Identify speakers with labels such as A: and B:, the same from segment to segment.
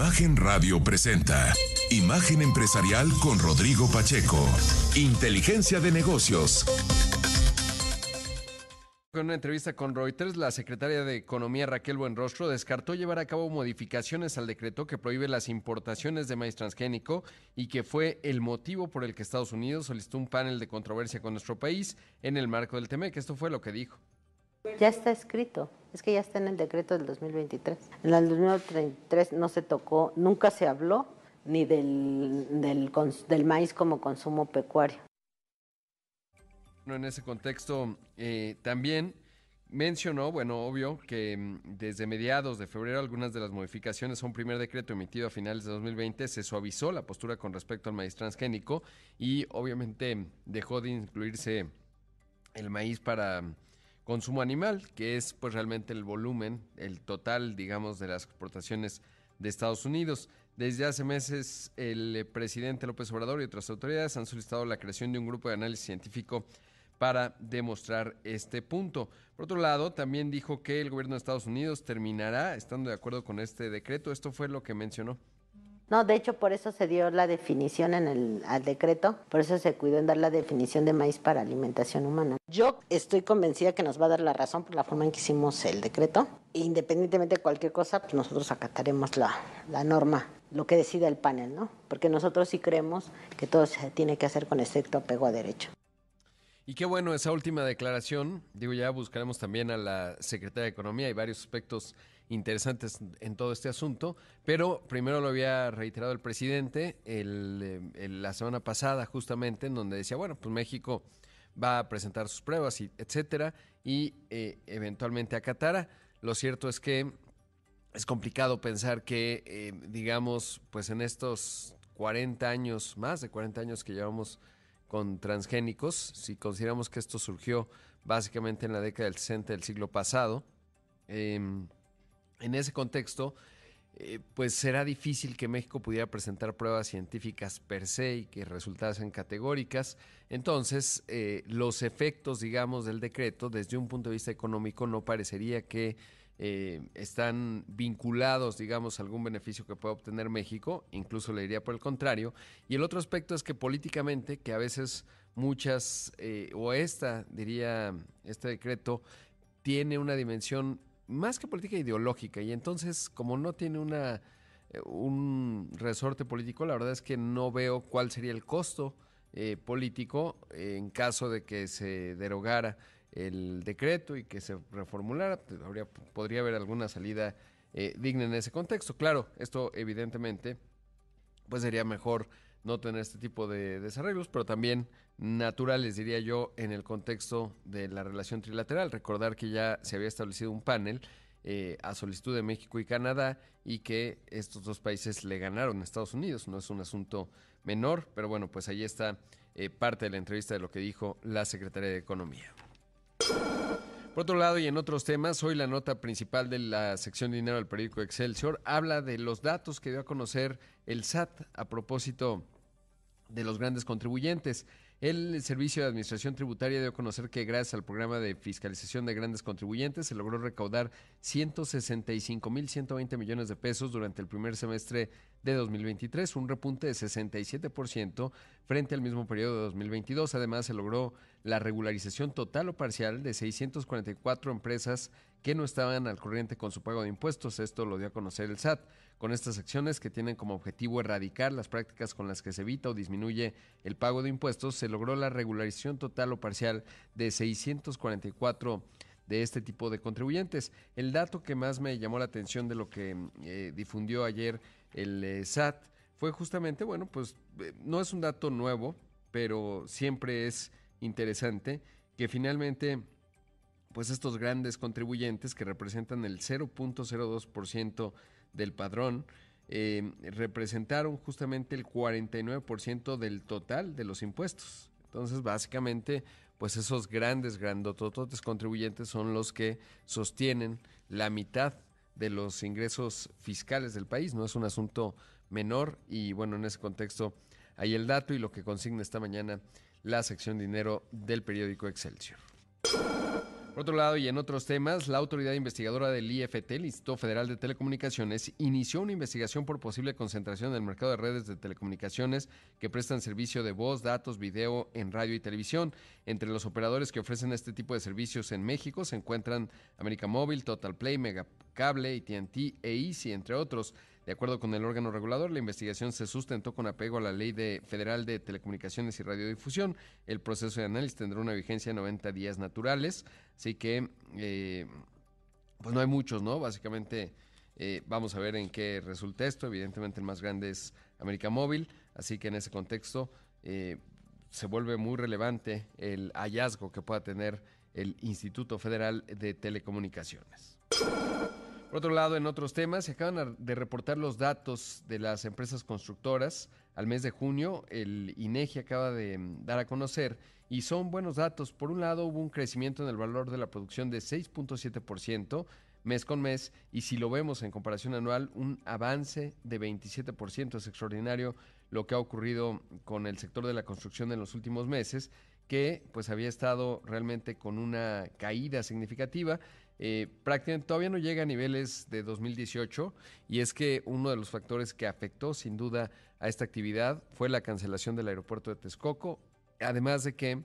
A: Imagen Radio presenta Imagen Empresarial con Rodrigo Pacheco. Inteligencia de negocios.
B: En una entrevista con Reuters, la secretaria de Economía Raquel Buenrostro descartó llevar a cabo modificaciones al decreto que prohíbe las importaciones de maíz transgénico y que fue el motivo por el que Estados Unidos solicitó un panel de controversia con nuestro país en el marco del TEMEC. Esto fue lo que dijo.
C: Ya está escrito, es que ya está en el decreto del 2023. En el 2033 no se tocó, nunca se habló ni del, del, del maíz como consumo pecuario
B: en ese contexto eh, también mencionó, bueno, obvio, que mm, desde mediados de febrero algunas de las modificaciones a un primer decreto emitido a finales de 2020 se suavizó la postura con respecto al maíz transgénico y obviamente dejó de incluirse el maíz para consumo animal, que es pues realmente el volumen, el total, digamos, de las exportaciones de Estados Unidos. Desde hace meses, el presidente López Obrador y otras autoridades han solicitado la creación de un grupo de análisis científico para demostrar este punto. Por otro lado, también dijo que el gobierno de Estados Unidos terminará estando de acuerdo con este decreto. Esto fue lo que mencionó.
C: No, de hecho, por eso se dio la definición en el al decreto, por eso se cuidó en dar la definición de maíz para alimentación humana. Yo estoy convencida que nos va a dar la razón por la forma en que hicimos el decreto. Independientemente de cualquier cosa, pues nosotros acataremos la, la norma, lo que decida el panel, ¿no? Porque nosotros sí creemos que todo se tiene que hacer con estricto apego a derecho.
B: Y qué bueno esa última declaración. Digo, ya buscaremos también a la Secretaria de Economía. Hay varios aspectos interesantes en todo este asunto, pero primero lo había reiterado el presidente el, la semana pasada justamente, en donde decía, bueno, pues México va a presentar sus pruebas, y etcétera, y eh, eventualmente acatará. Lo cierto es que es complicado pensar que, eh, digamos, pues en estos 40 años, más de 40 años que llevamos con transgénicos, si consideramos que esto surgió básicamente en la década del 60 del siglo pasado, em, en ese contexto, eh, pues será difícil que México pudiera presentar pruebas científicas per se y que resultasen categóricas. Entonces, eh, los efectos, digamos, del decreto, desde un punto de vista económico, no parecería que eh, están vinculados, digamos, a algún beneficio que pueda obtener México, incluso le diría por el contrario. Y el otro aspecto es que políticamente, que a veces muchas, eh, o esta, diría, este decreto, tiene una dimensión más que política ideológica, y entonces, como no tiene una eh, un resorte político, la verdad es que no veo cuál sería el costo político en caso de que se derogara el decreto y que se reformulara, habría, podría haber alguna salida eh, digna en ese contexto. Claro, esto evidentemente pues sería mejor no tener este tipo de desarrollos, pero también naturales, diría yo, en el contexto de la relación trilateral. Recordar que ya se había establecido un panel eh, a solicitud de México y Canadá y que estos dos países le ganaron a Estados Unidos. No es un asunto menor, pero bueno, pues ahí está eh, parte de la entrevista de lo que dijo la Secretaría de Economía. Por otro lado, y en otros temas, hoy la nota principal de la sección de dinero del periódico Excelsior habla de los datos que dio a conocer el SAT a propósito de los grandes contribuyentes. El Servicio de Administración Tributaria dio a conocer que gracias al programa de fiscalización de grandes contribuyentes se logró recaudar 165.120 millones de pesos durante el primer semestre de 2023, un repunte de 67% frente al mismo periodo de 2022. Además, se logró la regularización total o parcial de 644 empresas que no estaban al corriente con su pago de impuestos. Esto lo dio a conocer el SAT. Con estas acciones que tienen como objetivo erradicar las prácticas con las que se evita o disminuye el pago de impuestos, se logró la regularización total o parcial de 644 de este tipo de contribuyentes. El dato que más me llamó la atención de lo que eh, difundió ayer el eh, SAT fue justamente, bueno, pues eh, no es un dato nuevo, pero siempre es interesante que finalmente pues estos grandes contribuyentes que representan el 0.02% del padrón, eh, representaron justamente el 49% del total de los impuestos. Entonces, básicamente, pues esos grandes, grandotototes contribuyentes son los que sostienen la mitad de los ingresos fiscales del país. No es un asunto menor y bueno, en ese contexto hay el dato y lo que consigna esta mañana la sección dinero del periódico Excelsior. Por otro lado, y en otros temas, la autoridad investigadora del IFT, el Instituto Federal de Telecomunicaciones, inició una investigación por posible concentración en el mercado de redes de telecomunicaciones que prestan servicio de voz, datos, video en radio y televisión. Entre los operadores que ofrecen este tipo de servicios en México se encuentran América Móvil, Total Play, Megacable, AT&T e Easy, entre otros. De acuerdo con el órgano regulador, la investigación se sustentó con apego a la Ley de Federal de Telecomunicaciones y Radiodifusión. El proceso de análisis tendrá una vigencia de 90 días naturales, así que eh, pues no hay muchos, ¿no? Básicamente eh, vamos a ver en qué resulta esto. Evidentemente el más grande es América Móvil, así que en ese contexto eh, se vuelve muy relevante el hallazgo que pueda tener el Instituto Federal de Telecomunicaciones. Por otro lado, en otros temas, se acaban de reportar los datos de las empresas constructoras. Al mes de junio, el INEGI acaba de mm, dar a conocer y son buenos datos. Por un lado, hubo un crecimiento en el valor de la producción de 6.7% mes con mes y si lo vemos en comparación anual, un avance de 27%. Es extraordinario lo que ha ocurrido con el sector de la construcción en los últimos meses que pues había estado realmente con una caída significativa eh, prácticamente todavía no llega a niveles de 2018 y es que uno de los factores que afectó sin duda a esta actividad fue la cancelación del aeropuerto de Texcoco, además de que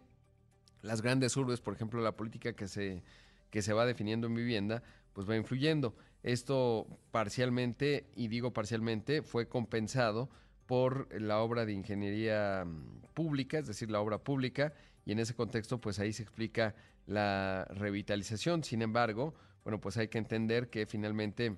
B: las grandes urbes, por ejemplo, la política que se, que se va definiendo en vivienda, pues va influyendo. Esto parcialmente, y digo parcialmente, fue compensado por la obra de ingeniería mm, pública, es decir, la obra pública, y en ese contexto, pues ahí se explica la revitalización. Sin embargo, bueno, pues hay que entender que finalmente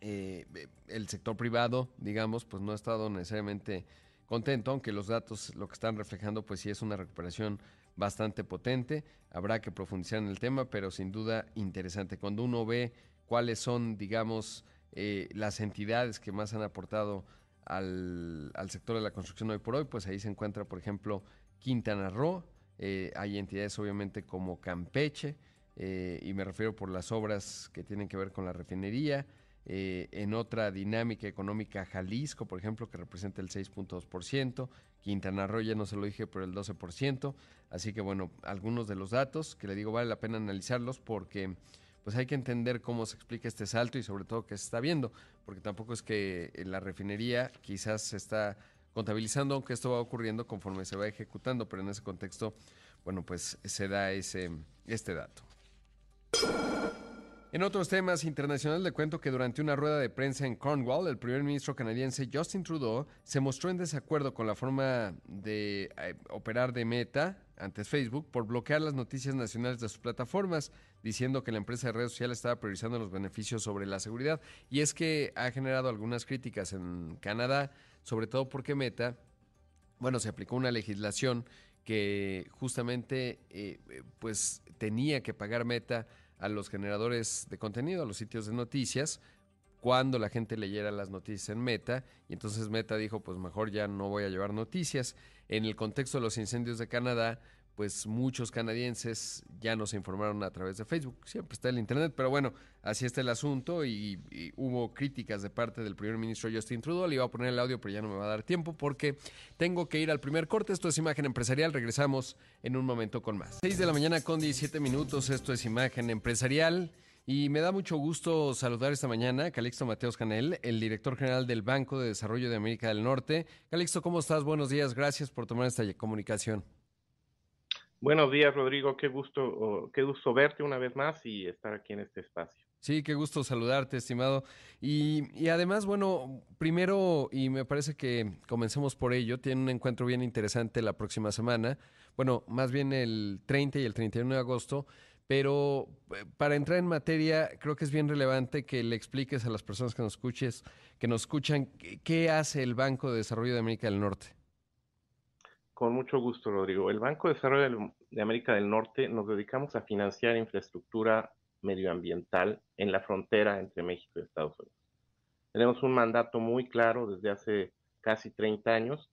B: eh, el sector privado, digamos, pues no ha estado necesariamente contento, aunque los datos lo que están reflejando, pues sí es una recuperación bastante potente. Habrá que profundizar en el tema, pero sin duda interesante. Cuando uno ve cuáles son, digamos, eh, las entidades que más han aportado al, al sector de la construcción hoy por hoy, pues ahí se encuentra, por ejemplo, Quintana Roo, eh, hay entidades obviamente como Campeche, eh, y me refiero por las obras que tienen que ver con la refinería. Eh, en otra dinámica económica, Jalisco, por ejemplo, que representa el 6.2%, Quintana Roo ya no se lo dije, pero el 12%. Así que bueno, algunos de los datos que le digo vale la pena analizarlos porque pues hay que entender cómo se explica este salto y sobre todo qué se está viendo, porque tampoco es que la refinería quizás se está contabilizando, aunque esto va ocurriendo conforme se va ejecutando, pero en ese contexto, bueno, pues se da ese, este dato. En otros temas internacionales le cuento que durante una rueda de prensa en Cornwall, el primer ministro canadiense Justin Trudeau se mostró en desacuerdo con la forma de eh, operar de Meta, antes Facebook, por bloquear las noticias nacionales de sus plataformas, diciendo que la empresa de redes sociales estaba priorizando los beneficios sobre la seguridad. Y es que ha generado algunas críticas en Canadá sobre todo porque Meta, bueno, se aplicó una legislación que justamente eh, pues tenía que pagar Meta a los generadores de contenido, a los sitios de noticias, cuando la gente leyera las noticias en Meta, y entonces Meta dijo, pues mejor ya no voy a llevar noticias. En el contexto de los incendios de Canadá, pues muchos canadienses ya nos informaron a través de Facebook. Siempre está el Internet, pero bueno, así está el asunto y, hubo críticas de parte del primer ministro Justin Trudeau. Le iba a poner el audio, pero ya no me va a dar tiempo porque tengo que ir al primer corte. Esto es Imagen Empresarial. Regresamos en un momento con más. 6 de la mañana con 17 minutos. Esto es Imagen Empresarial. Y me da mucho gusto saludar esta mañana a Calixto Mateos Canel, el director general del Banco de Desarrollo de América del Norte. Calixto, ¿cómo estás? Buenos días. Gracias por tomar esta comunicación.
D: Buenos días, Rodrigo. Qué gusto, qué gusto verte una vez más y estar aquí en este espacio.
B: Sí, qué gusto saludarte, estimado. Y, además, bueno, primero, y me parece que comencemos por ello, tiene un encuentro bien interesante la próxima semana, bueno, más bien el 30 y el 31 de agosto, pero eh, para entrar en materia, creo que es bien relevante que le expliques a las personas que nos escuches, que nos escuchan, qué hace el Banco de Desarrollo de América del Norte.
D: Con mucho gusto, Rodrigo. El Banco de Desarrollo de América del Norte nos dedicamos a financiar infraestructura medioambiental en la frontera entre México y Estados Unidos. Tenemos un mandato muy claro desde hace casi 30 años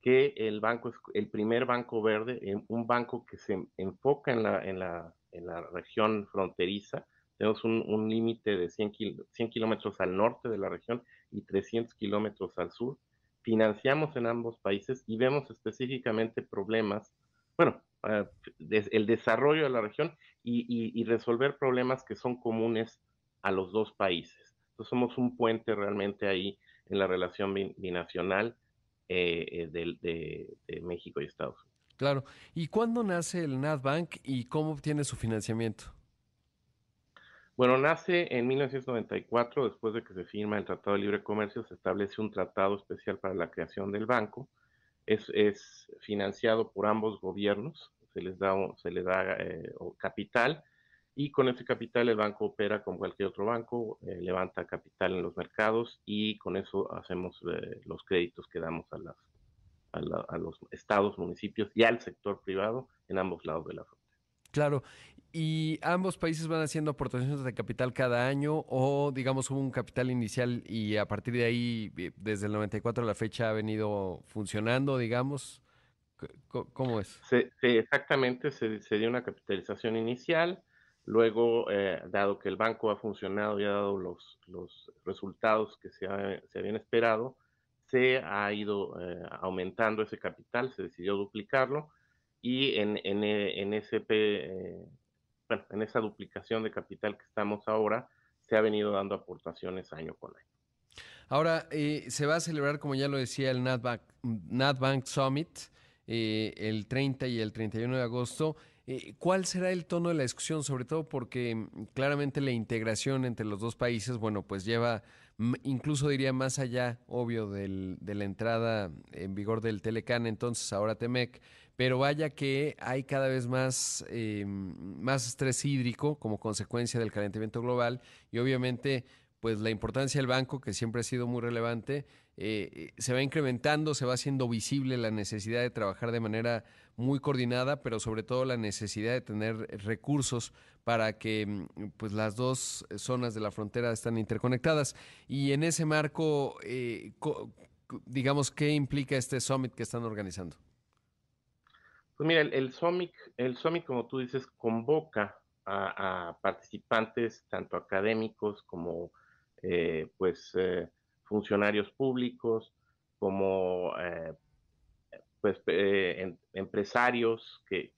D: que el banco es el primer banco verde, un banco que se enfoca en la región fronteriza. Tenemos un, límite de 100, 100 kilómetros al norte de la región y 300 kilómetros al sur financiamos en ambos países y vemos específicamente problemas, bueno, ah, el desarrollo de la región y, resolver problemas que son comunes a los dos países. Entonces somos un puente realmente ahí en la relación binacional eh, de, de, México y Estados Unidos.
B: Claro. ¿Y cuándo nace el NatBank y cómo obtiene su financiamiento?
D: Bueno, nace en 1994, después de que se firma el Tratado de Libre Comercio, se establece un tratado especial para la creación del banco. Es, es financiado por ambos gobiernos, se les da, se da eh, capital y con ese capital el banco opera como cualquier otro banco, eh, levanta capital en los mercados y con eso hacemos eh, los créditos que damos a, las, a, los estados, municipios y al sector privado en ambos lados de la frontera.
B: Claro, ¿y ambos países van haciendo aportaciones de capital cada año o digamos hubo un capital inicial y a partir de ahí, desde el 94 a la fecha, ha venido funcionando, digamos? ¿Cómo es?
D: Exactamente, se, se dio una capitalización inicial Luego, eh, dado que el banco ha funcionado y ha dado los, los resultados que se, se, habían esperado, se ha ido eh, aumentando ese capital, se decidió duplicarlo y en, en, eh, en ese, bueno, en esa duplicación de capital que estamos ahora, se ha venido dando aportaciones año con año.
B: Ahora, se va a celebrar, como ya lo decía, el NatBank, NatBank Summit el 30 y el 31 de agosto. Eh, ¿Cuál será el tono de la discusión? Sobre todo porque mm, claramente la integración entre los dos países, bueno, pues lleva, incluso diría más allá, obvio, del, de la entrada en vigor del Telecan, entonces ahora Temec, pero vaya que hay cada vez más, eh, más estrés hídrico como consecuencia del calentamiento global y obviamente pues la importancia del banco, que siempre ha sido muy relevante, eh, se va incrementando, se va haciendo visible la necesidad de trabajar de manera muy coordinada, pero sobre todo la necesidad de tener recursos para que pues, las dos zonas de la frontera están interconectadas. Y en ese marco, eh, digamos, ¿qué implica este summit que están organizando?
D: Pues mira, el, summit, el summit, como tú dices, convoca a, participantes, tanto académicos como eh, pues eh, funcionarios públicos, como eh, pues, empresarios que,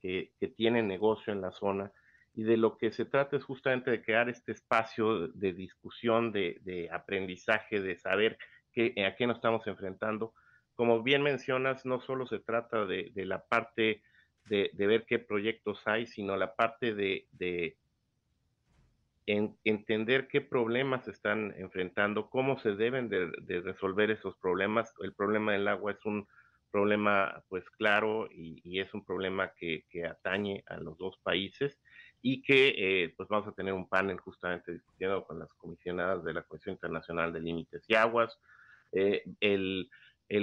D: tienen negocio en la zona. Y de lo que se trata es justamente de crear este espacio de discusión, de, aprendizaje, de saber qué, a qué nos estamos enfrentando. Como bien mencionas, no solo se trata de, la parte de, ver qué proyectos hay, sino la parte de, entender qué problemas están enfrentando, cómo se deben de, resolver esos problemas. El problema del agua es un problema pues claro y, es un problema que, atañe a los dos países y que eh, pues vamos a tener un panel justamente discutiendo con las comisionadas de la Comisión Internacional de Límites y Aguas, eh, el,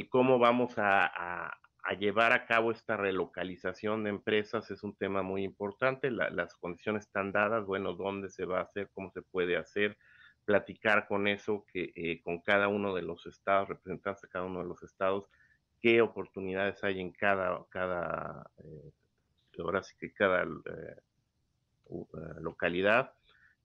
D: cómo vamos a llevar a cabo esta relocalización de empresas es un tema muy importante. las condiciones están dadas, bueno, dónde se va a hacer, cómo se puede hacer, platicar con eso, que eh, con cada uno de los estados, representantes de cada uno de los estados, qué oportunidades hay en cada, cada eh, ahora sí que cada eh, localidad.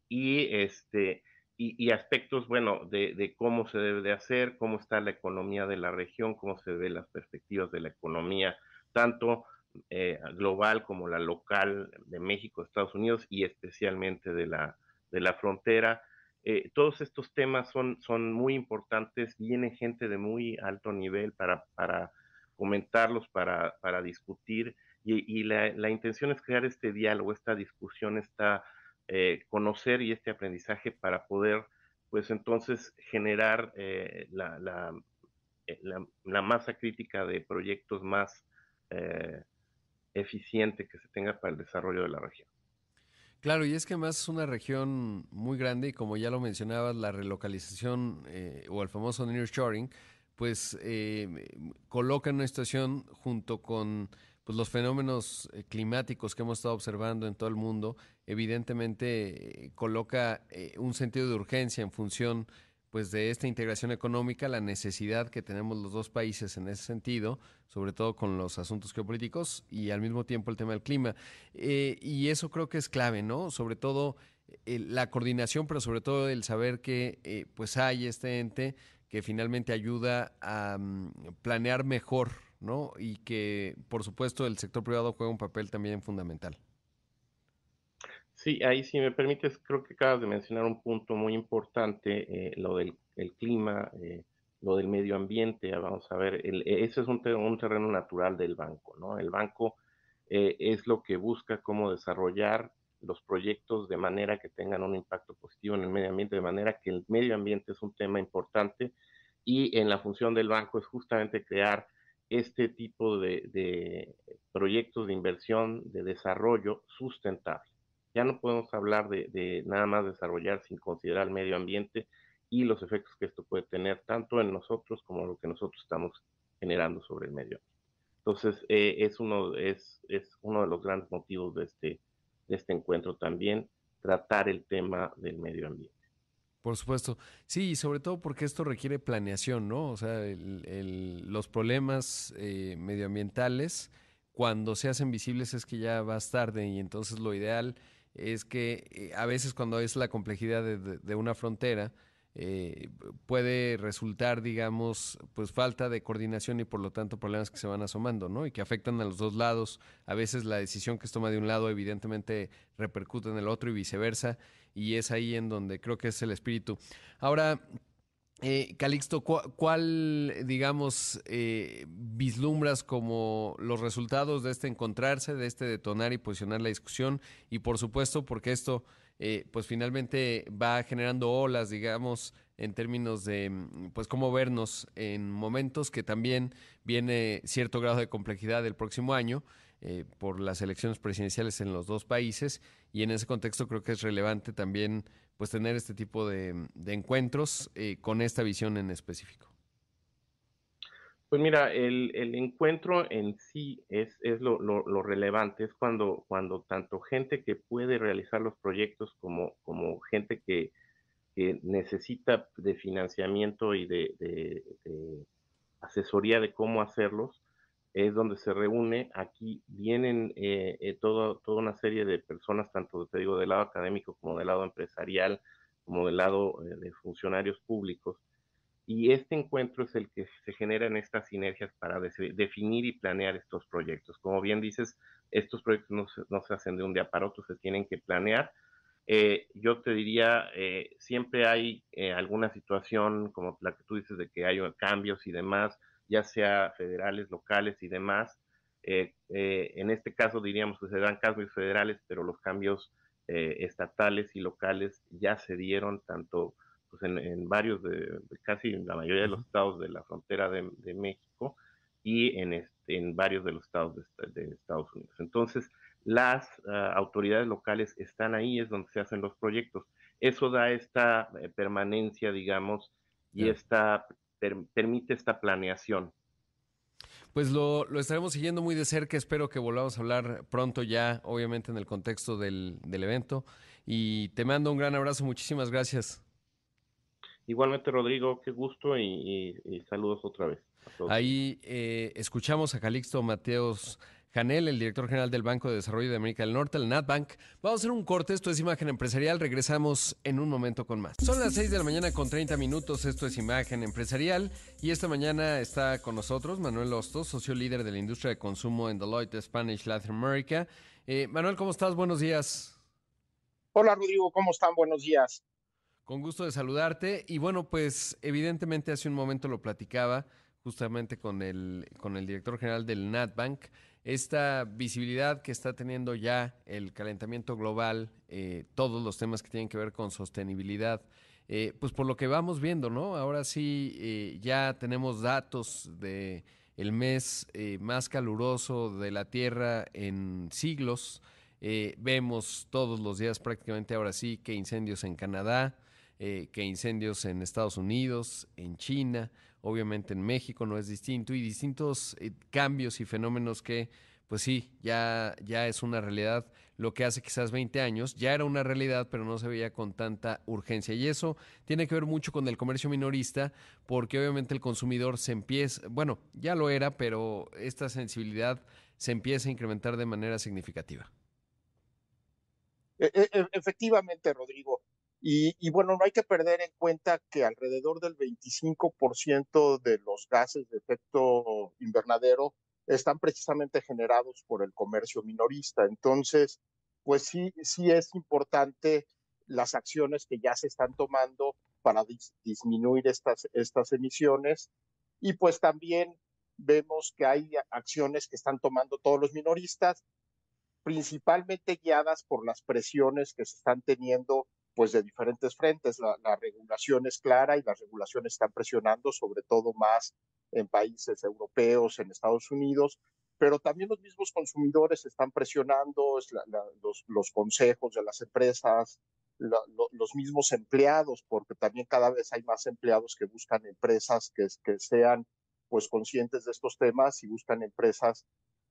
D: Y este, y, aspectos, bueno, de, cómo se debe de hacer, cómo está la economía de la región, cómo se ven las perspectivas de la economía, tanto eh, global como la local de México, Estados Unidos y especialmente de la, de la frontera. Eh, todos estos temas son, son muy importantes, viene gente de muy alto nivel para, para comentarlos, para, para discutir y, y la, la intención es crear este diálogo, esta discusión, esta eh, conocer y este aprendizaje para poder, pues entonces, generar eh, eh, la, la, masa crítica de proyectos más eficiente que se tenga para el desarrollo de la región.
B: Claro, y es que más es una región muy grande y como ya lo mencionabas, la relocalización o el famoso nearshoring, pues coloca en una situación junto con pues los fenómenos eh, climáticos que hemos estado observando en todo el mundo, evidentemente eh, coloca eh, un sentido de urgencia en función pues de esta integración económica, la necesidad que tenemos los dos países en ese sentido, sobre todo con los asuntos geopolíticos y al mismo tiempo el tema del clima. y eso creo que es clave, ¿no? Sobre todo la coordinación, pero sobre todo el saber que pues hay este ente que finalmente ayuda a mm, planear mejor ¿no? Y que, por supuesto, el sector privado juega un papel también fundamental.
D: Sí, ahí si me permites, creo que acabas de mencionar un punto muy importante, eh, lo del clima, eh, lo del medio ambiente. Vamos a ver, el, ese es un, un, terreno natural del banco, ¿no? El banco eh, es lo que busca cómo desarrollar los proyectos de manera que tengan un impacto positivo en el medio ambiente, de manera que el medio ambiente es un tema importante y en la función del banco es justamente crear este tipo de, proyectos de inversión, de desarrollo sustentable. Ya no podemos hablar de, nada más desarrollar sin considerar el medio ambiente y los efectos que esto puede tener tanto en nosotros como lo que nosotros estamos generando sobre el medio ambiente. Entonces, eh, es, uno, es, es uno de los grandes motivos de este, de este encuentro también, tratar el tema del medio ambiente.
B: Por supuesto. Sí, sobre todo porque esto requiere planeación, ¿no? O sea, los problemas eh, medioambientales, cuando se hacen visibles es que ya vas tarde y entonces lo ideal es que eh, a veces cuando es la complejidad de una frontera, eh, puede resultar, digamos, pues falta de coordinación y por lo tanto problemas que se van asomando, ¿no? Y que afectan a los dos lados. A veces la decisión que se toma de un lado evidentemente repercute en el otro y viceversa. Y es ahí en donde creo que es el espíritu. Ahora, eh, Calixto, ¿cuál, digamos, eh, vislumbras como los resultados de este encontrarse, de este detonar y posicionar la discusión? Y por supuesto, porque esto eh, pues finalmente va generando olas, digamos, en términos de, mm, pues cómo vernos en momentos que también viene cierto grado de complejidad el próximo año eh, por las elecciones presidenciales en los dos países y en ese contexto creo que es relevante también pues tener este tipo de, encuentros eh, con esta visión en específico.
D: Pues mira, el, encuentro en sí es, lo, relevante, es cuando, cuando tanto gente que puede realizar los proyectos como, como gente que, necesita de financiamiento y de, asesoría de cómo hacerlos, es donde se reúne. Aquí vienen eh, eh, toda una serie de personas, tanto te digo del lado académico como del lado empresarial, como del lado eh, de funcionarios públicos, y este encuentro es el que se genera en estas sinergias para definir y planear estos proyectos. Como bien dices, estos proyectos no se, hacen de un día para otro, se tienen que planear. Eh, yo te diría, siempre hay alguna situación como la que tú dices de que hay cambios y demás, ya sea federales, locales y demás. en este caso diríamos que se dan cambios federales, pero los cambios estatales y locales ya se dieron tanto pues en, varios, de, casi la mayoría de los estados de la frontera de, México y en, este, en varios de los estados de, Estados Unidos. Entonces, las ah, autoridades locales están ahí, es donde se hacen los proyectos. Eso da esta eh, permanencia, digamos, y esta, permite esta planeación.
B: Pues lo, lo, estaremos siguiendo muy de cerca. Espero que volvamos a hablar pronto ya, obviamente en el contexto del, del evento. Y te mando un gran abrazo. Muchísimas gracias.
D: Igualmente, Rodrigo, qué gusto y, saludos otra vez.
B: Ahí eh, escuchamos a Calixto Mateos Janel, el director general del Banco de Desarrollo de América del Norte, el NatBank. Vamos a hacer un corte, esto es Imagen Empresarial, regresamos en un momento con más. Son las 6 de la mañana con 30 minutos, esto es Imagen Empresarial y esta mañana está con nosotros Manuel Hostos, socio líder de la industria de consumo en Deloitte Spanish Latin America. Eh, Manuel, ¿cómo estás? Buenos días.
E: Hola Rodrigo, ¿cómo están? Buenos días.
B: Con gusto de saludarte. Y bueno, pues evidentemente hace un momento lo platicaba justamente con el, con el director general del NatBank, esta visibilidad que está teniendo ya el calentamiento global, eh, todos los temas que tienen que ver con sostenibilidad, eh, pues por lo que vamos viendo, ¿no? Ahora sí eh, ya tenemos datos de el mes más caluroso de la Tierra en siglos. vemos todos los días prácticamente ahora sí que incendios en Canadá, que incendios en Estados Unidos, en China, obviamente en México no es distinto, y distintos eh, cambios y fenómenos que, pues sí, ya, ya es una realidad. Lo que hace quizás 20 años ya era una realidad, pero no se veía con tanta urgencia. Y eso tiene que ver mucho con el comercio minorista, porque obviamente el consumidor se empieza, bueno, ya lo era, pero esta sensibilidad se empieza a incrementar de manera significativa.
E: E, e, e, efectivamente, Rodrigo. Y, bueno, no hay que perder en cuenta que alrededor del 25% de los gases de efecto invernadero están precisamente generados por el comercio minorista. Entonces, pues sí, sí es importante las acciones que ya se están tomando para disminuir estas, estas emisiones y pues también vemos que hay acciones que están tomando todos los minoristas, principalmente guiadas por las presiones que se están teniendo pues de diferentes frentes. La, la, regulación es clara y las regulaciones están presionando, sobre todo más en países europeos, en Estados Unidos, pero también los mismos consumidores están presionando, los, consejos de las empresas, los mismos empleados, porque también cada vez hay más empleados que buscan empresas que, que sean pues conscientes de estos temas y buscan empresas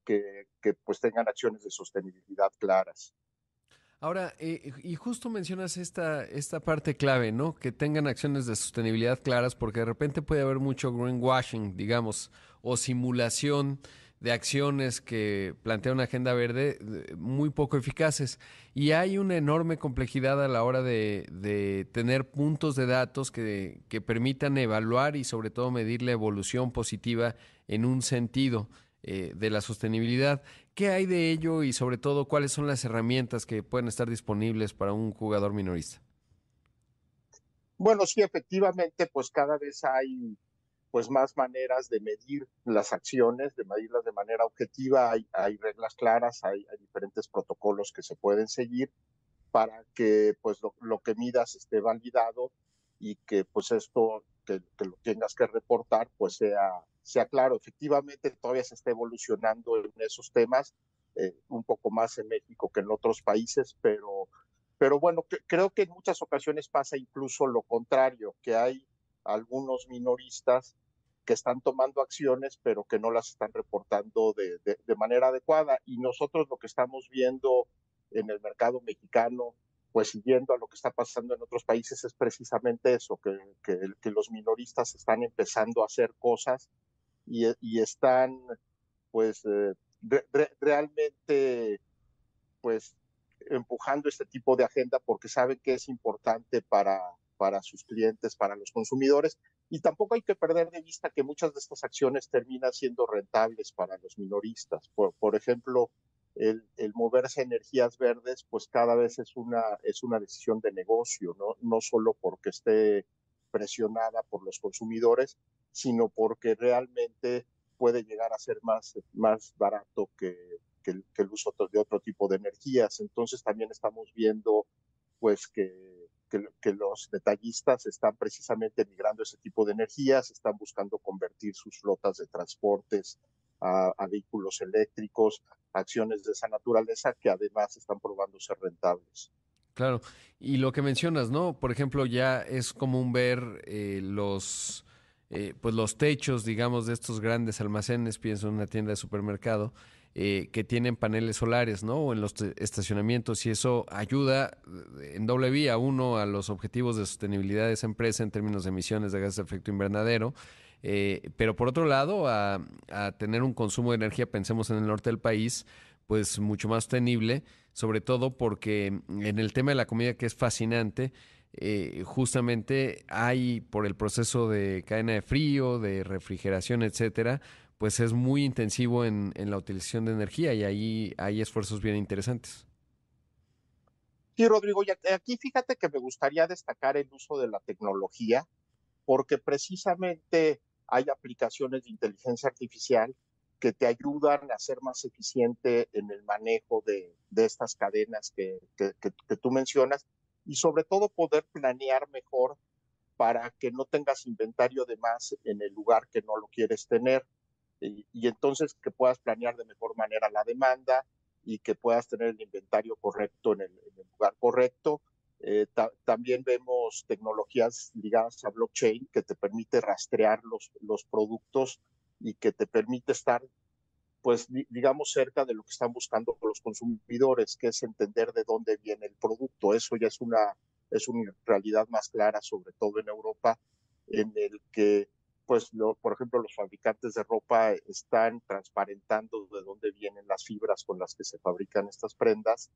E: que, que pues tengan acciones de sostenibilidad claras.
B: Ahora, eh, y justo mencionas esta, esta parte clave, ¿no? Que tengan acciones de sostenibilidad claras, porque de repente puede haber mucho greenwashing, digamos, o simulación de acciones que plantea una agenda verde muy poco eficaces. Y hay una enorme complejidad a la hora de, de tener puntos de datos que, que, permitan evaluar y sobre todo medir la evolución positiva en un sentido eh, de la sostenibilidad. ¿Qué hay de ello y sobre todo cuáles son las herramientas que pueden estar disponibles para un jugador minorista?
E: Bueno, sí, efectivamente, pues cada vez hay pues más maneras de medir las acciones, de medirlas de manera objetiva, hay, hay reglas claras, hay, diferentes protocolos que se pueden seguir para que pues lo, lo, que midas esté validado y que pues esto que, que, lo tengas que reportar pues sea, sea claro. Efectivamente todavía se está evolucionando en esos temas, eh, un poco más en México que en otros países, pero, pero bueno, creo que en muchas ocasiones pasa incluso lo contrario, que hay algunos minoristas que están tomando acciones, pero que no las están reportando de, de, manera adecuada. Y nosotros lo que estamos viendo en el mercado mexicano, pues siguiendo a lo que está pasando en otros países, es precisamente eso, que, que los minoristas están empezando a hacer cosas y, y están, pues, eh, re, realmente, pues, empujando este tipo de agenda porque saben que es importante para, para sus clientes, para los consumidores. Y tampoco hay que perder de vista que muchas de estas acciones terminan siendo rentables para los minoristas. Por, por ejemplo, el, el, moverse a energías verdes, pues cada vez es una, es una decisión de negocio, ¿no? no solo porque esté presionada por los consumidores, sino porque realmente puede llegar a ser más, más barato que, el, uso de otro tipo de energías. Entonces también estamos viendo pues que que, los detallistas están precisamente migrando ese tipo de energías, están buscando convertir sus flotas de transportes a, a, vehículos eléctricos, acciones de esa naturaleza que además están probando ser rentables.
B: Claro, y lo que mencionas, ¿no? Por ejemplo, ya es común ver eh, los, eh, pues los techos, digamos, de estos grandes almacenes, pienso en una tienda de supermercado, eh, que tienen paneles solares, ¿no? O en los estacionamientos y eso ayuda eh, en doble vía, uno, a los objetivos de sostenibilidad de esa empresa en términos de emisiones de gases de efecto invernadero, eh, pero por otro lado, a, a, tener un consumo de energía, pensemos en el norte del país, pues mucho más sostenible, sobre todo porque en el tema de la comida que es fascinante, eh, justamente hay por el proceso de cadena de frío, de refrigeración, etcétera, pues es muy intensivo en, en, la utilización de energía y ahí hay esfuerzos bien interesantes.
E: Sí, Rodrigo, y aquí fíjate que me gustaría destacar el uso de la tecnología, porque precisamente hay aplicaciones de inteligencia artificial que te ayudan a ser más eficiente en el manejo de, de estas cadenas que, que, tú mencionas y sobre todo poder planear mejor para que no tengas inventario de más en el lugar que no lo quieres tener y, entonces que puedas planear de mejor manera la demanda y que puedas tener el inventario correcto en el, lugar correcto. Eh, ta también vemos tecnologías ligadas a blockchain que te permite rastrear los, los productos y que te permite estar, pues, digamos, cerca de lo que están buscando los consumidores, que es entender de dónde viene el producto. Eso ya es una, es una realidad más clara, sobre todo en Europa, en el que pues por ejemplo los fabricantes de ropa están transparentando de dónde vienen las fibras con las que se fabrican estas prendas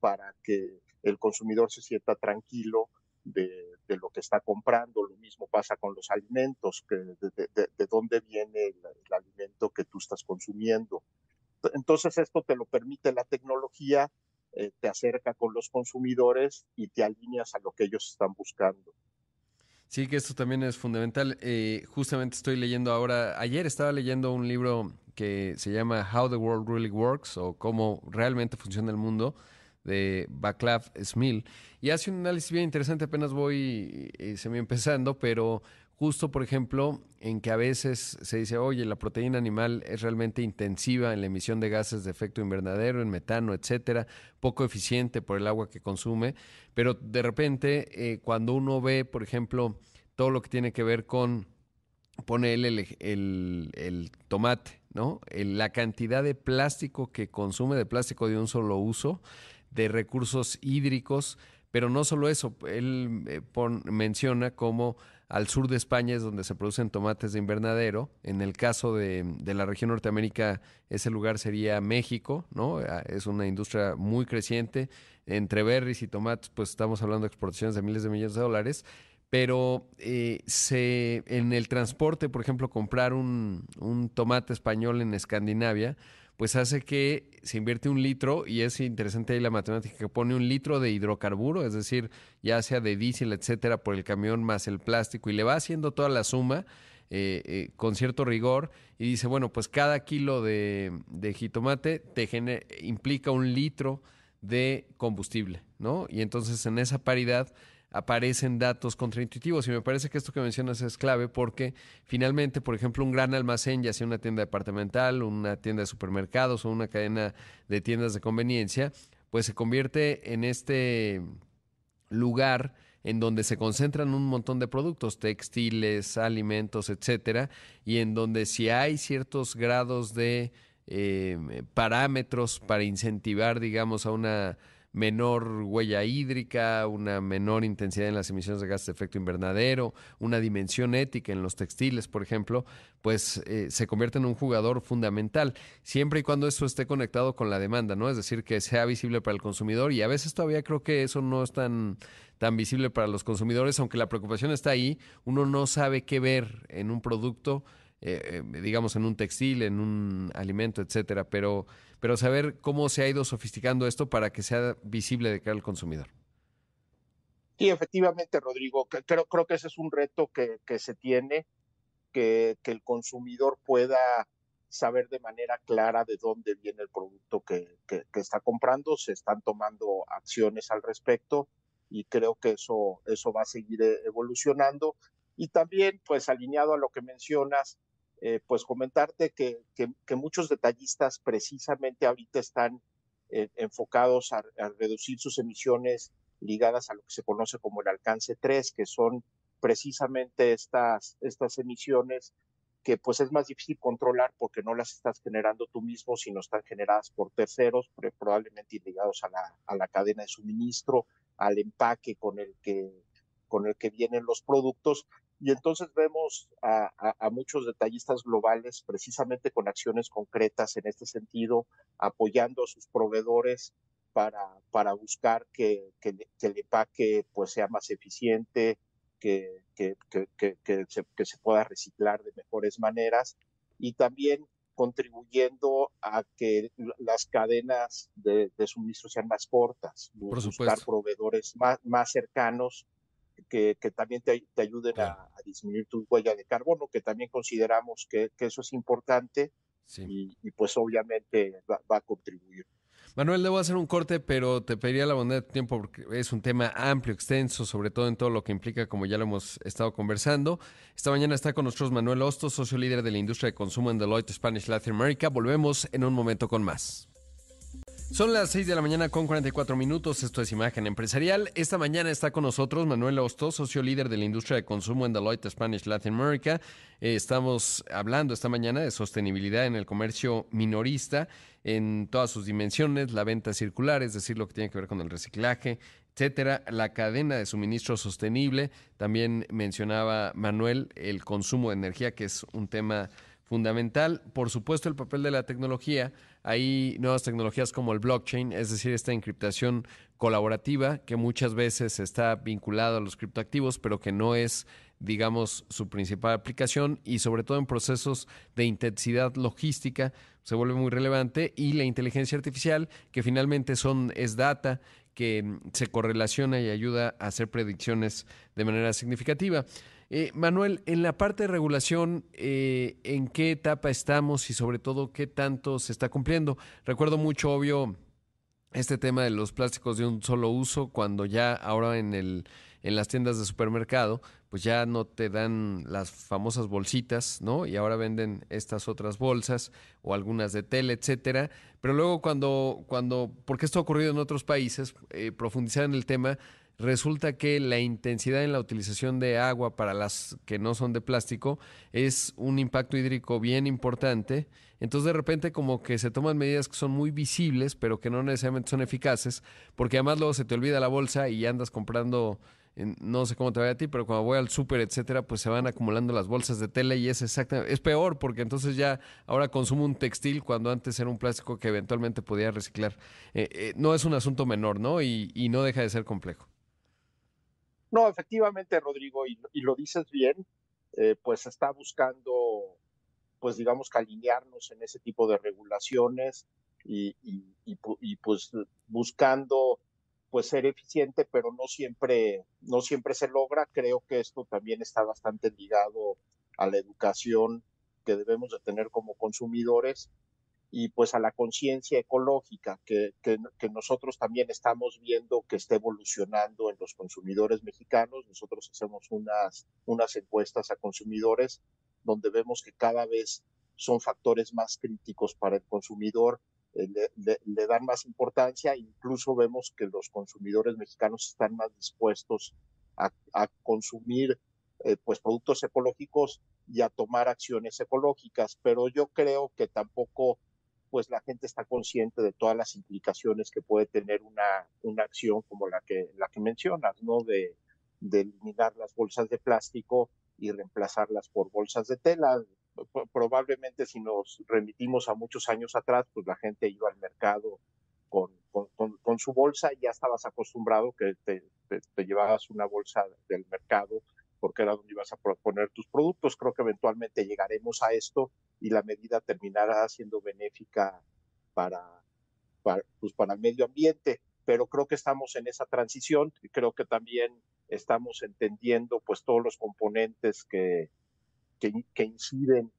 E: para que el consumidor se sienta tranquilo de, de lo que está comprando. Lo mismo pasa con los alimentos, de, de, de dónde viene el, el, alimento que tú estás consumiendo. Entonces esto te lo permite la tecnología eh, te acerca con los consumidores y te alineas a lo que ellos están buscando.
B: Sí, que esto también es fundamental. Eh, justamente estoy leyendo ahora, ayer estaba leyendo un libro que se llama How the World Really Works o cómo realmente funciona el mundo de Baclav Smil y hace un análisis bien interesante, apenas voy eh, se me empezando, pero justo por ejemplo en que a veces se dice, oye, la proteína animal es realmente intensiva en la emisión de gases de efecto invernadero, en metano, etcétera, poco eficiente por el agua que consume, pero de repente eh, cuando uno ve, por ejemplo, todo lo que tiene que ver con pone el, el, el, tomate, ¿no? la cantidad de plástico que consume, de plástico de un solo uso, de recursos hídricos, pero no solo eso, él eh, menciona como al sur de España es donde se producen tomates de invernadero. En el caso de, de, la región Norteamérica, ese lugar sería México, ¿no? Ah, es una industria muy creciente. Entre berries y tomates, pues estamos hablando de exportaciones de miles de millones de dólares pero eh, se, en el transporte, por ejemplo, comprar un, un, tomate español en Escandinavia, pues hace que se invierte un litro, y es interesante ahí la matemática, que pone un litro de hidrocarburo, es decir, ya sea de diésel, etcétera, por el camión más el plástico, y le va haciendo toda la suma. Eh, eh, con cierto rigor y dice, bueno, pues cada kilo de, de jitomate te implica un litro de combustible, ¿no? Y entonces en esa paridad aparecen datos contraintuitivos. Y me parece que esto que mencionas es clave porque finalmente, por ejemplo, un gran almacén, ya sea una tienda departamental, una tienda de supermercados o una cadena de tiendas de conveniencia, pues se convierte en este lugar en donde se concentran un montón de productos, textiles, alimentos, etcétera, y en donde si hay ciertos grados de eh, parámetros para incentivar, digamos, a una menor huella hídrica, una menor intensidad en las emisiones de gases de efecto invernadero, una dimensión ética en los textiles, por ejemplo, pues eh, se convierte en un jugador fundamental, siempre y cuando eso esté conectado con la demanda, ¿no? Es decir, que sea visible para el consumidor y a veces todavía creo que eso no es tan, tan visible para los consumidores, aunque la preocupación está ahí, uno no sabe qué ver en un producto eh, eh, digamos, en un textil, en un alimento, etcétera, pero, pero saber cómo se ha ido sofisticando esto para que sea visible de cara al consumidor.
E: Sí, efectivamente, Rodrigo, creo, creo que ese es un reto que, que se tiene, que, que, el consumidor pueda saber de manera clara de dónde viene el producto que, que, está comprando, se están tomando acciones al respecto y creo que eso, eso va a seguir eh, evolucionando. Y también, pues alineado a lo que mencionas, eh, pues comentarte que, que, muchos detallistas precisamente ahorita están eh, enfocados a, reducir sus emisiones ligadas a lo que se conoce como el alcance 3, que son precisamente estas, estas emisiones que pues es más difícil controlar porque no las estás generando tú mismo, sino están generadas por terceros, probablemente ligados a la, a la cadena de suministro, al empaque con el que con el que vienen los productos y entonces vemos a, muchos detallistas globales precisamente con acciones concretas en este sentido, apoyando a sus proveedores para, para buscar que, que, el empaque pues, sea más eficiente, que, que, se, que se pueda reciclar de mejores maneras y también contribuyendo a que las cadenas de, suministro sean más cortas, buscar proveedores más, más cercanos que, también te, ayuden a, disminuir tu huella de carbono, que también consideramos que, eso es importante y, pues obviamente va, a contribuir.
B: Manuel, debo hacer un corte, pero te pediría la bondad de tiempo porque es un tema amplio, extenso, sobre todo en todo lo que implica, como ya lo hemos estado conversando. Esta mañana está con nosotros Manuel Hostos, socio líder de la industria de consumo en Deloitte Spanish Latin America. Volvemos en un momento con más. Son las 6 de la mañana con 44 minutos. Esto es Imagen Empresarial. Esta mañana está con nosotros Manuel Hostos, socio líder de la industria de consumo en Deloitte Spanish Latin America. Eh, estamos hablando esta mañana de sostenibilidad en el comercio minorista en todas sus dimensiones, la venta circular, es decir, lo que tiene que ver con el reciclaje, etcétera, la cadena de suministro sostenible. También mencionaba Manuel el consumo de energía, que es un tema fundamental. Por supuesto, el papel de la tecnología. Hay nuevas tecnologías como el blockchain, es decir, esta encriptación colaborativa que muchas veces está vinculada a los criptoactivos, pero que no es digamos, su principal aplicación y sobre todo en procesos de intensidad logística se vuelve muy relevante y la inteligencia artificial, que finalmente son, es data que mm, se correlaciona y ayuda a hacer predicciones de manera significativa. Eh, Manuel, en la parte de regulación, eh, ¿en qué etapa estamos y sobre todo qué tanto se está cumpliendo? Recuerdo mucho, obvio, este tema de los plásticos de un solo uso, cuando ya ahora en, el, en las tiendas de supermercado, pues ya no te dan las famosas bolsitas, ¿no? Y ahora venden estas otras bolsas o algunas de tela, etcétera. Pero luego cuando, cuando porque esto ha ocurrido en otros países, eh, profundizar en el tema, resulta que la intensidad en la utilización de agua para las que no son de plástico es un impacto hídrico bien importante. Entonces de repente como que se toman medidas que son muy visibles, pero que no necesariamente son eficaces, porque además luego se te olvida la bolsa y andas comprando, no sé cómo te vaya a ti, pero cuando voy al súper, etcétera, pues se van acumulando las bolsas de tela y es exactamente, es peor porque entonces ya ahora consumo un textil cuando antes era un plástico que eventualmente podía reciclar. Eh, eh, no es un asunto menor, ¿no? y no deja de ser complejo.
E: No, efectivamente, Rodrigo, y, lo dices bien, eh, pues está buscando, pues digamos que alinearnos en ese tipo de regulaciones y, pues buscando pues ser eficiente, pero no siempre, no siempre se logra. Creo que esto también está bastante ligado a la educación que debemos de tener como consumidores y pues a la conciencia ecológica que, que, nosotros también estamos viendo que está evolucionando en los consumidores mexicanos. Nosotros hacemos unas, unas encuestas a consumidores donde vemos que cada vez son factores más críticos para el consumidor, eh, le, dan más importancia, incluso vemos que los consumidores mexicanos están más dispuestos a, a consumir eh, pues productos ecológicos y a tomar acciones ecológicas, pero yo creo que tampoco pues la gente está consciente de todas las implicaciones que puede tener una, una acción como la que, la que mencionas, ¿no? De, eliminar las bolsas de plástico y reemplazarlas por bolsas de tela. Probablemente si nos remitimos a muchos años atrás, pues la gente iba al mercado con, con, con, su bolsa y ya estabas acostumbrado que te, te, llevabas una bolsa del mercado porque era donde ibas a poner tus productos. Creo que eventualmente llegaremos a esto y la medida terminará siendo benéfica para, para, pues para el medio ambiente. Pero creo que estamos en esa transición y creo que también estamos entendiendo pues todos los componentes que, que, inciden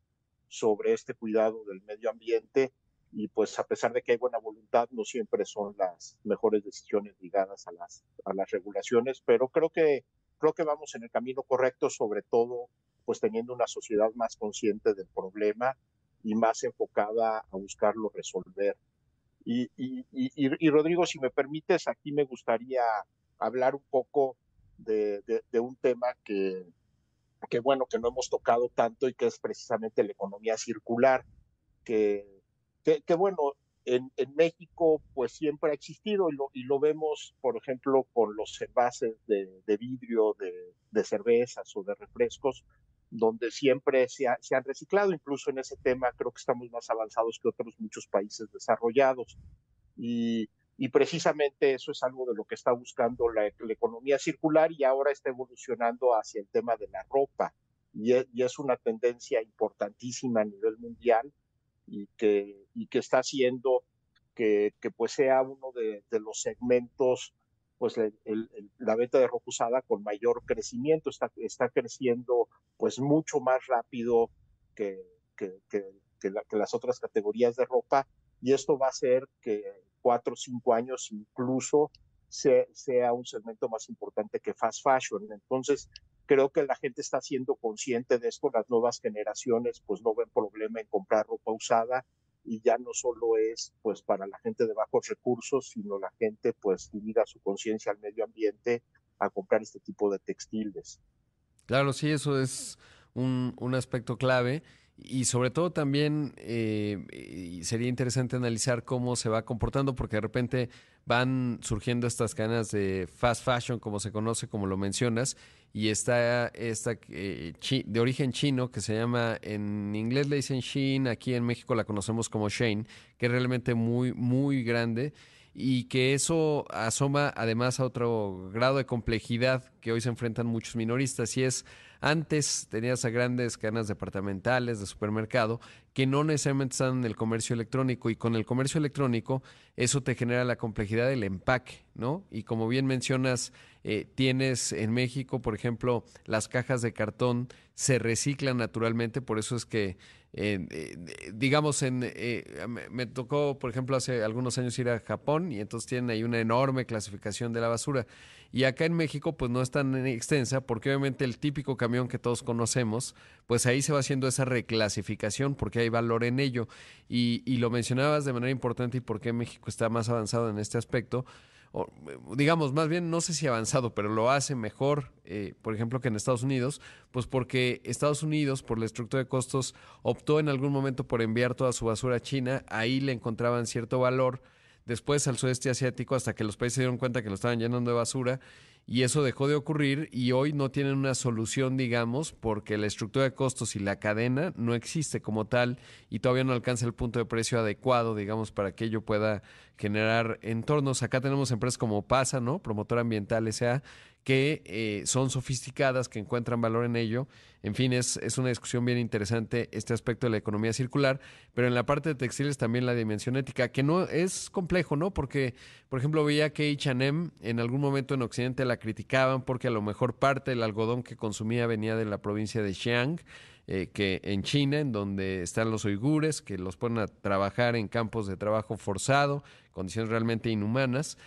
E: sobre este cuidado del medio ambiente y pues a pesar de que hay buena voluntad, no siempre son las mejores decisiones ligadas a las, a las regulaciones, pero creo que, creo que vamos en el camino correcto, sobre todo pues teniendo una sociedad más consciente del problema y más enfocada a buscarlo resolver. Y, y, Rodrigo, si me permites, aquí me gustaría hablar un poco de, un tema que, que, bueno, que no hemos tocado tanto y que es precisamente la economía circular, que, que, bueno, en, en, México pues siempre ha existido y lo, y lo vemos, por ejemplo, con los envases de, de vidrio de, de, cervezas o de refrescos, donde siempre se, han reciclado, incluso en ese tema creo que estamos más avanzados que otros muchos países desarrollados. Y, precisamente eso es algo de lo que está buscando la, economía circular y ahora está evolucionando hacia el tema de la ropa. Y es, una tendencia importantísima a nivel mundial y que, y que está haciendo que, que pues sea uno de, de los segmentos pues la venta de ropa usada con mayor crecimiento, está, está creciendo pues mucho más rápido que, que, que, las otras categorías de ropa y esto va a hacer que cuatro o cinco años incluso sea, sea un segmento más importante que fast fashion. Entonces, creo que la gente está siendo consciente de esto, las nuevas generaciones pues no ven problema en comprar ropa usada y ya no solo es pues para la gente de bajos recursos, sino la gente pues unida su conciencia al medio ambiente a comprar este tipo de textiles.
B: Claro, sí, eso es un, un aspecto clave y sobre todo también eh, sería interesante analizar cómo se va comportando porque de repente van surgiendo estas cadenas de fast fashion, como se conoce, como lo mencionas, y está esta eh, de origen chino que se llama, en inglés le dicen Shein, aquí en México la conocemos como Shane, que es realmente muy, muy grande y que eso asoma además a otro grado de complejidad que hoy se enfrentan muchos minoristas y es Antes tenías a grandes cadenas departamentales de supermercado que no necesariamente están en el comercio electrónico y con el comercio electrónico eso te genera la complejidad del empaque, ¿no? Y como bien mencionas, eh, tienes en México, por ejemplo, las cajas de cartón se reciclan naturalmente, por eso es que eh, digamos, en, eh, me, tocó, por ejemplo, hace algunos años ir a Japón y entonces tienen ahí una enorme clasificación de la basura. Y acá en México, pues no es tan extensa, porque obviamente el típico camión que todos conocemos, pues ahí se va haciendo esa reclasificación porque hay valor en ello. Y, y lo mencionabas de manera importante y por qué México está más avanzado en este aspecto digamos, más bien, no sé si avanzado, pero lo hace mejor, eh, por ejemplo, que en Estados Unidos, pues porque Estados Unidos, por la estructura de costos, optó en algún momento por enviar toda su basura a China, ahí le encontraban cierto valor, después al sudeste asiático, hasta que los países se dieron cuenta que lo estaban llenando de basura, y eso dejó de ocurrir y hoy no tienen una solución, digamos, porque la estructura de costos y la cadena no existe como tal y todavía no alcanza el punto de precio adecuado, digamos, para que ello pueda generar entornos. Acá tenemos empresas como PASA, ¿no? Promotora Ambiental S.A., que eh, son sofisticadas, que encuentran valor en ello. En fin, es, es, una discusión bien interesante este aspecto de la economía circular, pero en la parte de textiles también la dimensión ética, que no es complejo, ¿no? Porque, por ejemplo, veía que H&M en algún momento en Occidente la criticaban porque a lo mejor parte del algodón que consumía venía de la provincia de Xi'an, eh, que en China, en donde están los uigures, que los ponen a trabajar en campos de trabajo forzado, condiciones realmente inhumanas.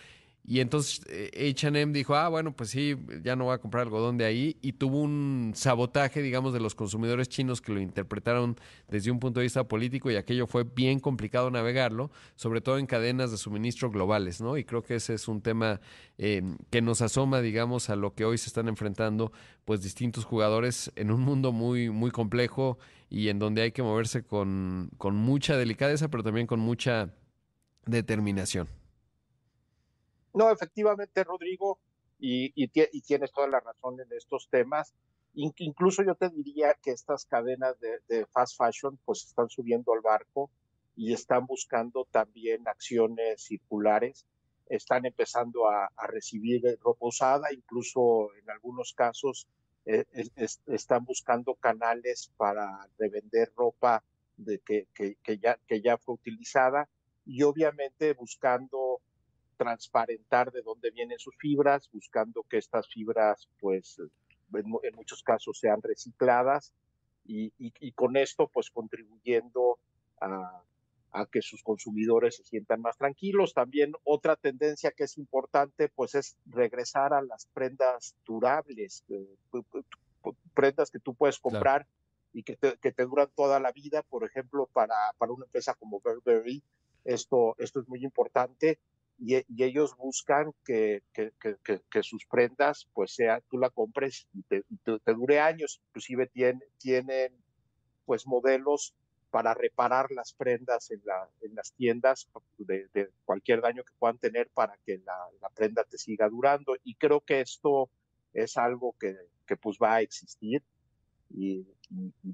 B: Y entonces HM dijo, ah, bueno, pues sí, ya no voy a comprar algodón de ahí. Y tuvo un sabotaje, digamos, de los consumidores chinos que lo interpretaron desde un punto de vista político y aquello fue bien complicado navegarlo, sobre todo en cadenas de suministro globales, ¿no? Y creo que ese es un tema eh, que nos asoma, digamos, a lo que hoy se están enfrentando, pues, distintos jugadores en un mundo muy, muy complejo y en donde hay que moverse con, con mucha delicadeza, pero también con mucha determinación.
E: No, efectivamente, Rodrigo, y, tienes toda la razón en estos temas. incluso yo te diría que estas cadenas de, fast fashion pues están subiendo al barco y están buscando también acciones circulares, están empezando a, recibir ropa usada, incluso en algunos casos eh, están buscando canales para revender ropa de que ya fue utilizada y obviamente buscando transparentar de dónde vienen sus fibras, buscando que estas fibras, pues, en, muchos casos sean recicladas y, con esto, pues, contribuyendo a, que sus consumidores se sientan más tranquilos. También otra tendencia que es importante, pues, es regresar a las prendas durables, eh, prendas que tú puedes comprar. y que te, que te, duran toda la vida, por ejemplo, para, para una empresa como Burberry, esto, esto es muy importante y, ellos buscan que, que, que, sus prendas, pues sea, tú la compres y te, te, dure años, inclusive tienen, tienen pues modelos para reparar las prendas en, la, en las tiendas de, cualquier daño que puedan tener para que la, prenda te siga durando. Y creo que esto es algo que, que pues va a existir y,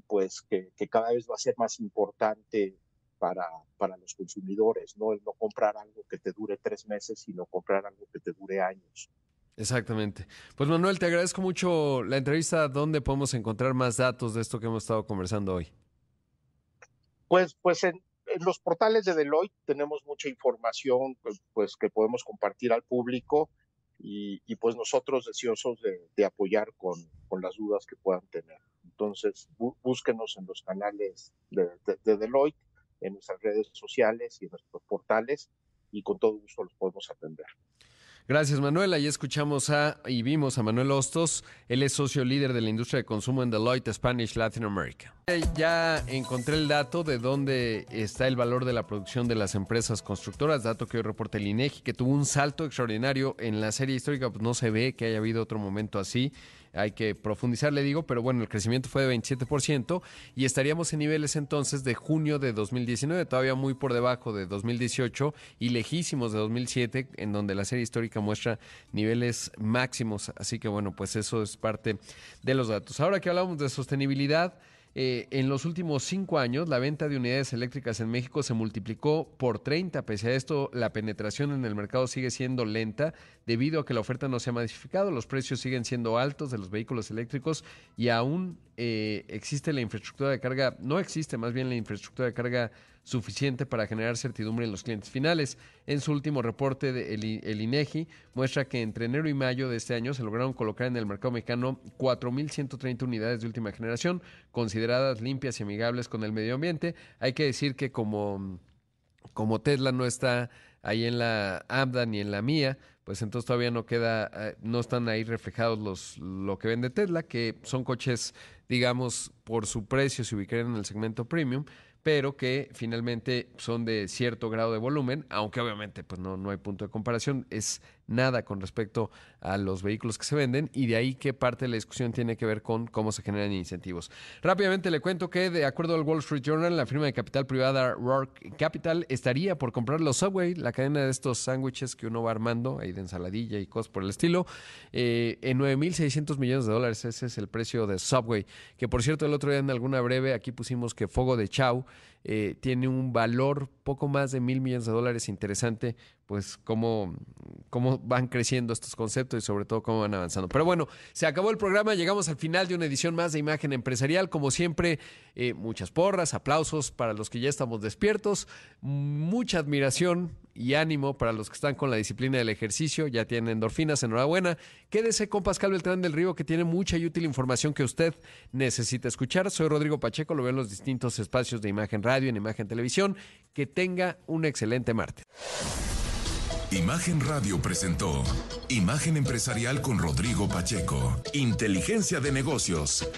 E: pues que, cada vez va a ser más importante para, para los consumidores, ¿no? El no comprar algo que te dure tres meses, sino comprar algo que te dure años.
B: Exactamente. Pues Manuel, te agradezco mucho la entrevista. ¿Dónde podemos encontrar más datos de esto que hemos estado conversando hoy?
E: Pues, pues en, los portales de Deloitte tenemos mucha información pues, pues que podemos compartir al público y, pues nosotros deseosos de, apoyar con, con, las dudas que puedan tener. Entonces, búsquenos en los canales de, de Deloitte en nuestras redes sociales y en nuestros portales y con todo gusto los podemos atender.
B: Gracias, Manuel. Ahí escuchamos a y vimos a Manuel Hostos. Él es socio líder de la industria de consumo en Deloitte Spanish Latin America. Ya encontré el dato de dónde está el valor de la producción de las empresas constructoras, dato que hoy reporta el INEGI, que tuvo un salto extraordinario en la serie histórica, pues no se ve que haya habido otro momento así hay que profundizar, le digo, pero bueno, el crecimiento fue de 27% y estaríamos en niveles entonces de junio de 2019, todavía muy por debajo de 2018 y lejísimos de 2007, en donde la serie histórica muestra niveles máximos. Así que bueno, pues eso es parte de los datos. Ahora que hablamos de sostenibilidad, eh, en los últimos cinco años la venta de unidades eléctricas en México se multiplicó por 30. Pese a esto, la penetración en el mercado sigue siendo lenta debido a que la oferta no se ha modificado, los precios siguen siendo altos de los vehículos eléctricos y aún eh, existe la infraestructura de carga, no existe más bien la infraestructura de carga suficiente para generar certidumbre en los clientes finales. En su último reporte, de el, INEGI muestra que entre enero y mayo de este año se lograron colocar en el mercado mexicano 4.130 unidades de última generación, consideradas limpias y amigables con el medio ambiente. Hay que decir que como, como Tesla no está ahí en la AMDA ni en la mía, pues entonces todavía no queda, eh, no están ahí reflejados los, lo que vende Tesla, que son coches, digamos, por su precio se ubicarían en el segmento premium, pero que finalmente son de cierto grado de volumen, aunque obviamente pues no, no hay punto de comparación, es nada con respecto a los vehículos que se venden y de ahí que parte de la discusión tiene que ver con cómo se generan incentivos. Rápidamente le cuento que de acuerdo al Wall Street Journal, la firma de capital privada Rourke Capital estaría por comprar los Subway, la cadena de estos sándwiches que uno va armando ahí de ensaladilla y cosas por el estilo, eh, en 9.600 millones de dólares. Ese es el precio de Subway, que por cierto el otro día en alguna breve aquí pusimos que Fogo de Chau eh, tiene un valor poco más de mil millones de dólares interesante, pues cómo, cómo van creciendo estos conceptos y sobre todo cómo van avanzando. Pero bueno, se acabó el programa, llegamos al final de una edición más de Imagen Empresarial. Como siempre, eh, muchas porras, aplausos para los que ya estamos despiertos, mucha admiración y ánimo para los que están con la disciplina del ejercicio, ya tienen endorfinas, enhorabuena. Quédese con Pascal Beltrán del Río, que tiene mucha y útil información que usted necesita escuchar. Soy Rodrigo Pacheco, lo veo en los distintos espacios de Imagen Radio, en Imagen Televisión. Que tenga un excelente martes.
A: Imagen Radio presentó Imagen Empresarial con Rodrigo Pacheco. Inteligencia de negocios.